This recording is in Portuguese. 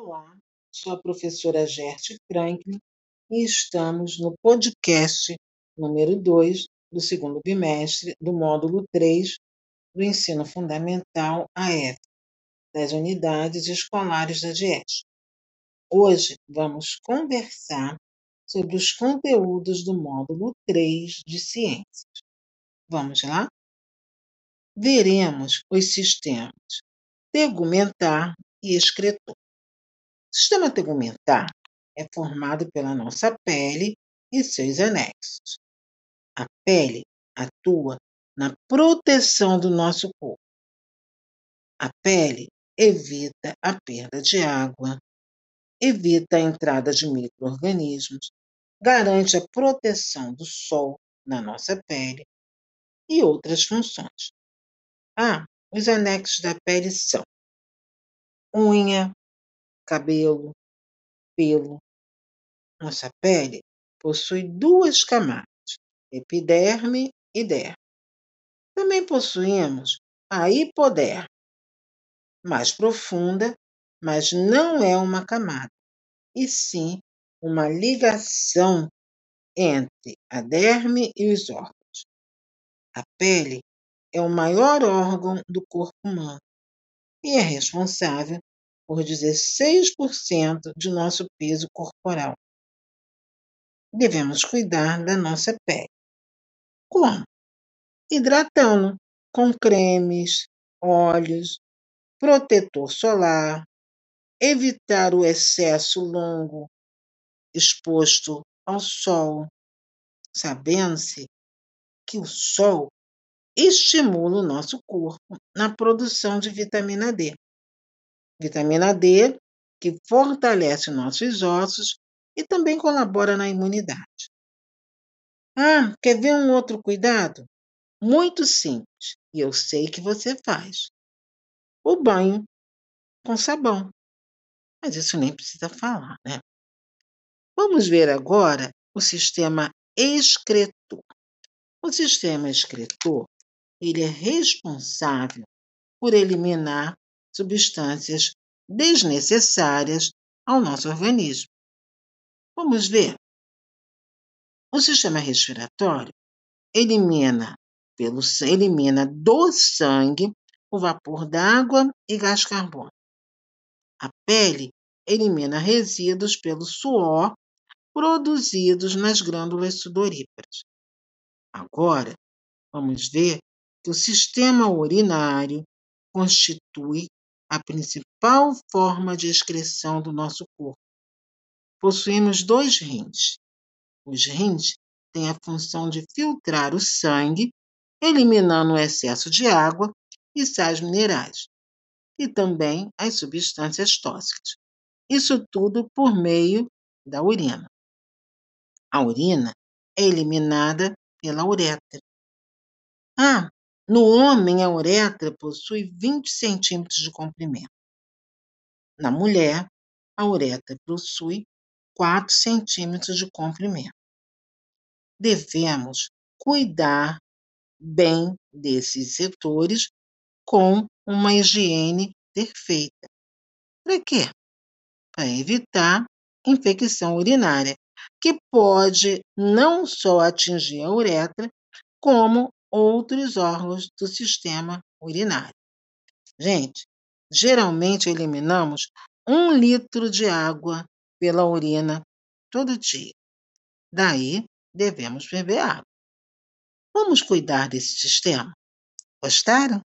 Olá, sou a professora Gerte Franklin e estamos no podcast número 2 do segundo bimestre do módulo 3 do Ensino Fundamental AF, das unidades escolares da DIES. Hoje vamos conversar sobre os conteúdos do módulo 3 de Ciências. Vamos lá? Veremos os sistemas tegumentar e excretor. O sistema tegumentar é formado pela nossa pele e seus anexos. A pele atua na proteção do nosso corpo. A pele evita a perda de água, evita a entrada de micro-organismos, garante a proteção do sol na nossa pele e outras funções. Ah, os anexos da pele são unha, cabelo, pelo. Nossa pele possui duas camadas, epiderme e derme. Também possuímos a hipoderme, mais profunda, mas não é uma camada, e sim uma ligação entre a derme e os órgãos. A pele é o maior órgão do corpo humano e é responsável por 16% de nosso peso corporal. Devemos cuidar da nossa pele. Como? Hidratando com cremes, óleos, protetor solar, evitar o excesso longo exposto ao sol, sabendo-se que o sol estimula o nosso corpo na produção de vitamina D. Vitamina D, que fortalece nossos ossos e também colabora na imunidade. Ah, quer ver um outro cuidado? Muito simples, e eu sei que você faz. O banho com sabão. Mas isso nem precisa falar, né? Vamos ver agora o sistema excretor. O sistema excretor, ele é responsável por eliminar substâncias desnecessárias ao nosso organismo. Vamos ver. O sistema respiratório elimina, pelo, elimina do sangue o vapor d'água e gás carbônico. A pele elimina resíduos pelo suor produzidos nas glândulas sudoríparas. Agora, vamos ver que o sistema urinário constitui a principal forma de excreção do nosso corpo. Possuímos dois rins. Os rins têm a função de filtrar o sangue, eliminando o excesso de água e sais minerais, e também as substâncias tóxicas. Isso tudo por meio da urina. A urina é eliminada pela uretra. Ah, no homem, a uretra possui 20 centímetros de comprimento. Na mulher, a uretra possui 4 centímetros de comprimento. Devemos cuidar bem desses setores com uma higiene perfeita. Para quê? Para evitar infecção urinária, que pode não só atingir a uretra, como outros órgãos do sistema urinário. Gente, geralmente eliminamos um litro de água pela urina todo dia. Daí, devemos beber água. Vamos cuidar desse sistema? Gostaram?